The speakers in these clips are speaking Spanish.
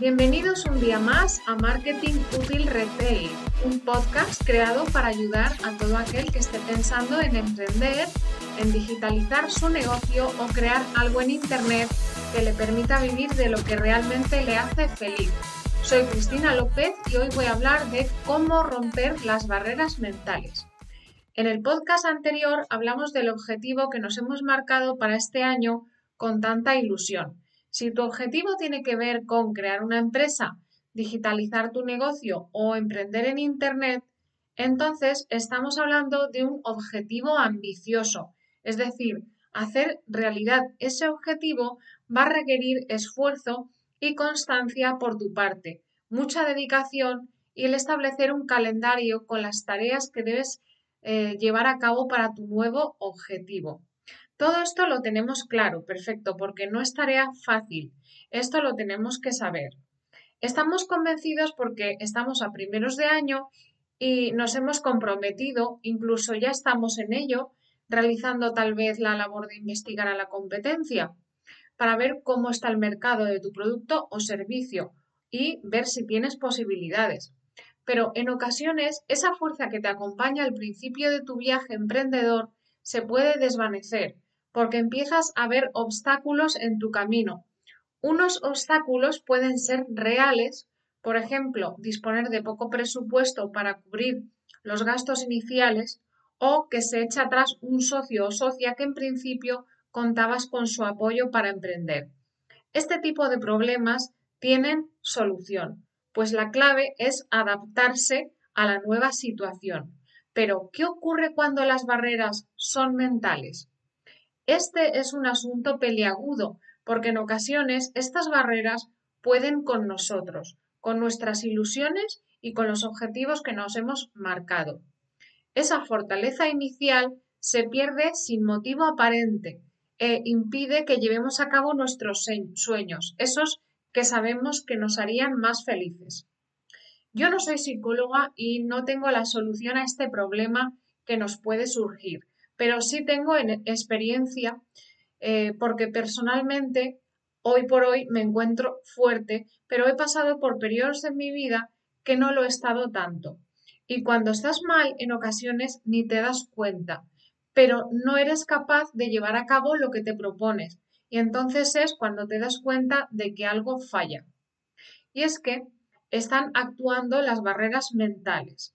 Bienvenidos un día más a Marketing Útil Retail, un podcast creado para ayudar a todo aquel que esté pensando en emprender, en digitalizar su negocio o crear algo en Internet que le permita vivir de lo que realmente le hace feliz. Soy Cristina López y hoy voy a hablar de cómo romper las barreras mentales. En el podcast anterior hablamos del objetivo que nos hemos marcado para este año con tanta ilusión si tu objetivo tiene que ver con crear una empresa, digitalizar tu negocio o emprender en Internet, entonces estamos hablando de un objetivo ambicioso. Es decir, hacer realidad ese objetivo va a requerir esfuerzo y constancia por tu parte, mucha dedicación y el establecer un calendario con las tareas que debes eh, llevar a cabo para tu nuevo objetivo. Todo esto lo tenemos claro, perfecto, porque no es tarea fácil. Esto lo tenemos que saber. Estamos convencidos porque estamos a primeros de año y nos hemos comprometido, incluso ya estamos en ello, realizando tal vez la labor de investigar a la competencia para ver cómo está el mercado de tu producto o servicio y ver si tienes posibilidades. Pero en ocasiones esa fuerza que te acompaña al principio de tu viaje emprendedor se puede desvanecer porque empiezas a ver obstáculos en tu camino. Unos obstáculos pueden ser reales, por ejemplo, disponer de poco presupuesto para cubrir los gastos iniciales o que se echa atrás un socio o socia que en principio contabas con su apoyo para emprender. Este tipo de problemas tienen solución, pues la clave es adaptarse a la nueva situación. Pero, ¿qué ocurre cuando las barreras son mentales? Este es un asunto peliagudo, porque en ocasiones estas barreras pueden con nosotros, con nuestras ilusiones y con los objetivos que nos hemos marcado. Esa fortaleza inicial se pierde sin motivo aparente e impide que llevemos a cabo nuestros sueños, esos que sabemos que nos harían más felices. Yo no soy psicóloga y no tengo la solución a este problema que nos puede surgir, pero sí tengo experiencia eh, porque personalmente hoy por hoy me encuentro fuerte, pero he pasado por periodos en mi vida que no lo he estado tanto. Y cuando estás mal, en ocasiones ni te das cuenta, pero no eres capaz de llevar a cabo lo que te propones. Y entonces es cuando te das cuenta de que algo falla. Y es que están actuando las barreras mentales.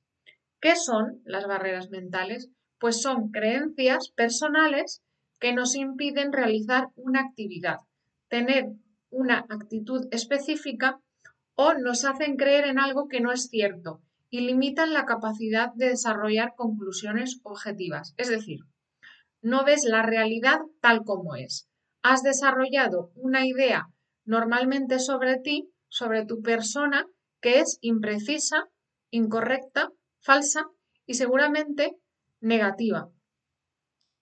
¿Qué son las barreras mentales? Pues son creencias personales que nos impiden realizar una actividad, tener una actitud específica o nos hacen creer en algo que no es cierto y limitan la capacidad de desarrollar conclusiones objetivas. Es decir, no ves la realidad tal como es. Has desarrollado una idea normalmente sobre ti, sobre tu persona, que es imprecisa, incorrecta, falsa y seguramente negativa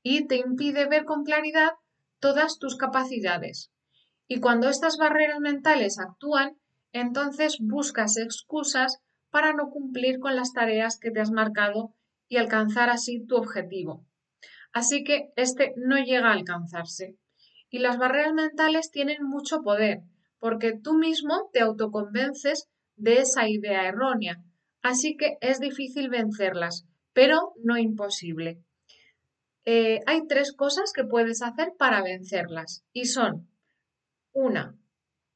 y te impide ver con claridad todas tus capacidades. Y cuando estas barreras mentales actúan, entonces buscas excusas para no cumplir con las tareas que te has marcado y alcanzar así tu objetivo. Así que este no llega a alcanzarse. Y las barreras mentales tienen mucho poder, porque tú mismo te autoconvences de esa idea errónea. Así que es difícil vencerlas, pero no imposible. Eh, hay tres cosas que puedes hacer para vencerlas y son una,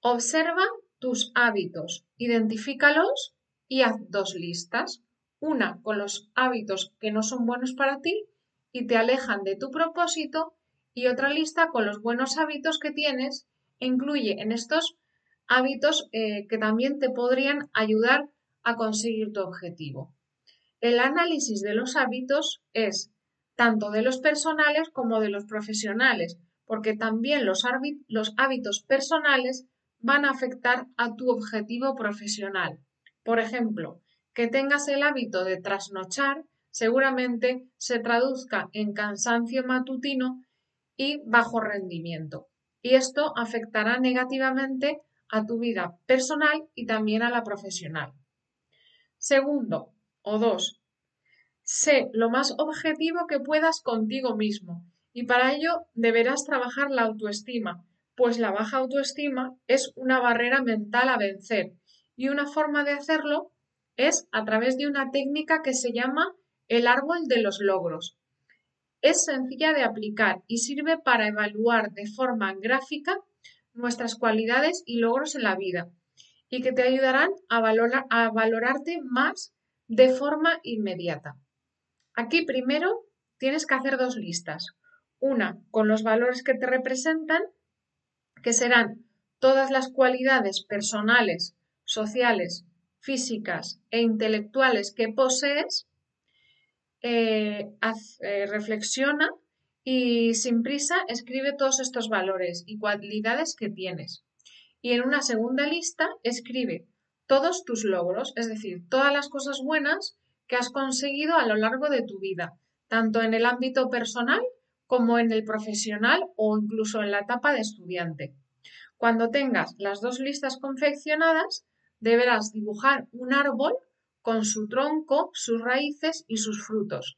observa tus hábitos, identifícalos y haz dos listas. Una con los hábitos que no son buenos para ti y te alejan de tu propósito y otra lista con los buenos hábitos que tienes e incluye en estos hábitos eh, que también te podrían ayudar a conseguir tu objetivo. El análisis de los hábitos es tanto de los personales como de los profesionales, porque también los, hábitos personales van a afectar a tu objetivo profesional. Por ejemplo, que tengas el hábito de trasnochar seguramente se traduzca en cansancio matutino y bajo rendimiento. Y esto afectará negativamente a tu vida personal y también a la profesional. Segundo, o dos, sé lo más objetivo que puedas contigo mismo y para ello deberás trabajar la autoestima, Pues la baja autoestima es una barrera mental a vencer y una forma de hacerlo es a través de una técnica que se llama el árbol de los logros. Es sencilla de aplicar y sirve para evaluar de forma gráfica nuestras cualidades y logros en la vida y que te ayudarán a, a valorarte más de forma inmediata. Aquí primero tienes que hacer dos listas. Una con los valores que te representan, que serán todas las cualidades personales, sociales, físicas e intelectuales que posees, eh, eh, reflexiona y sin prisa escribe todos estos valores y cualidades que tienes. Y en una segunda lista escribe todos tus logros, es decir, todas las cosas buenas que has conseguido a lo largo de tu vida, tanto en el ámbito personal como en el profesional o incluso en la etapa de estudiante. Cuando tengas las dos listas confeccionadas, deberás dibujar un árbol con su tronco, sus raíces y sus frutos.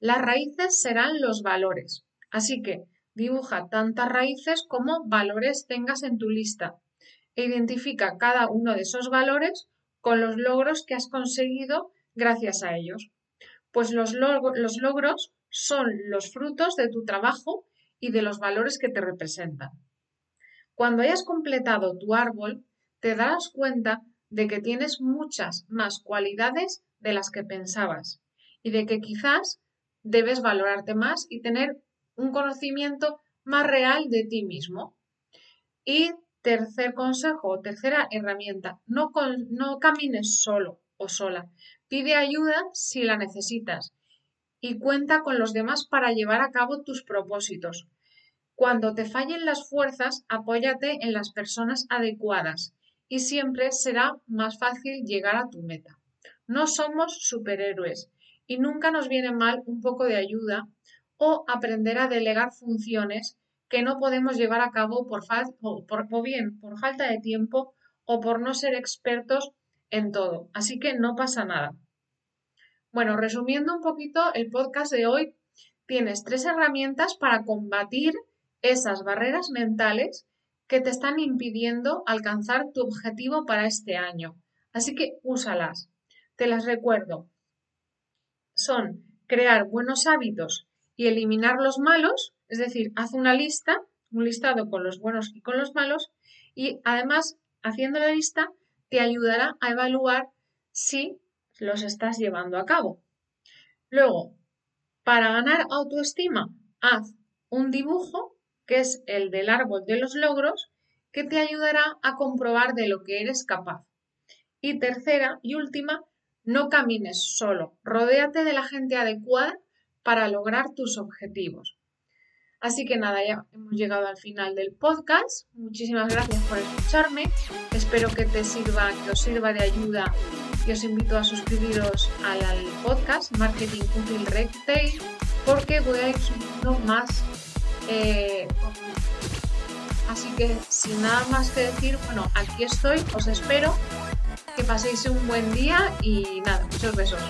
Las raíces serán los valores, así que dibuja tantas raíces como valores tengas en tu lista e identifica cada uno de esos valores con los logros que has conseguido gracias a ellos. Pues los, los logros son los frutos de tu trabajo y de los valores que te representan. Cuando hayas completado tu árbol, te darás cuenta de que tienes muchas más cualidades de las que pensabas y de que quizás debes valorarte más y tener un conocimiento más real de ti mismo. Y tercer consejo o tercera herramienta, no, no camines solo o sola. Pide ayuda si la necesitas y cuenta con los demás para llevar a cabo tus propósitos. Cuando te fallen las fuerzas, apóyate en las personas adecuadas y siempre será más fácil llegar a tu meta. No somos superhéroes y nunca nos viene mal un poco de ayuda o aprender a delegar funciones que no podemos llevar a cabo por, por, bien por falta de tiempo o por no ser expertos en todo. Así que no pasa nada. Bueno, resumiendo un poquito el podcast de hoy, tienes tres herramientas para combatir esas barreras mentales que te están impidiendo alcanzar tu objetivo para este año. Así que úsalas. Te las recuerdo. Son crear buenos hábitos y eliminar los malos, es decir, haz una lista, un listado con los buenos y con los malos, y además, haciendo la lista, te ayudará a evaluar si los estás llevando a cabo. Luego, para ganar autoestima, haz un dibujo que es el del árbol de los logros, que te ayudará a comprobar de lo que eres capaz. Y tercera y última, no camines solo, rodéate de la gente adecuada para lograr tus objetivos. Así que nada, ya hemos llegado al final del podcast. Muchísimas gracias por escucharme. Espero que te sirva, que os sirva de ayuda y os invito a suscribiros al, podcast Marketing Útil Retail porque voy a ir subiendo más eh, así que sin nada más que decir, bueno, aquí estoy, os espero, que paséis un buen día y nada, muchos besos.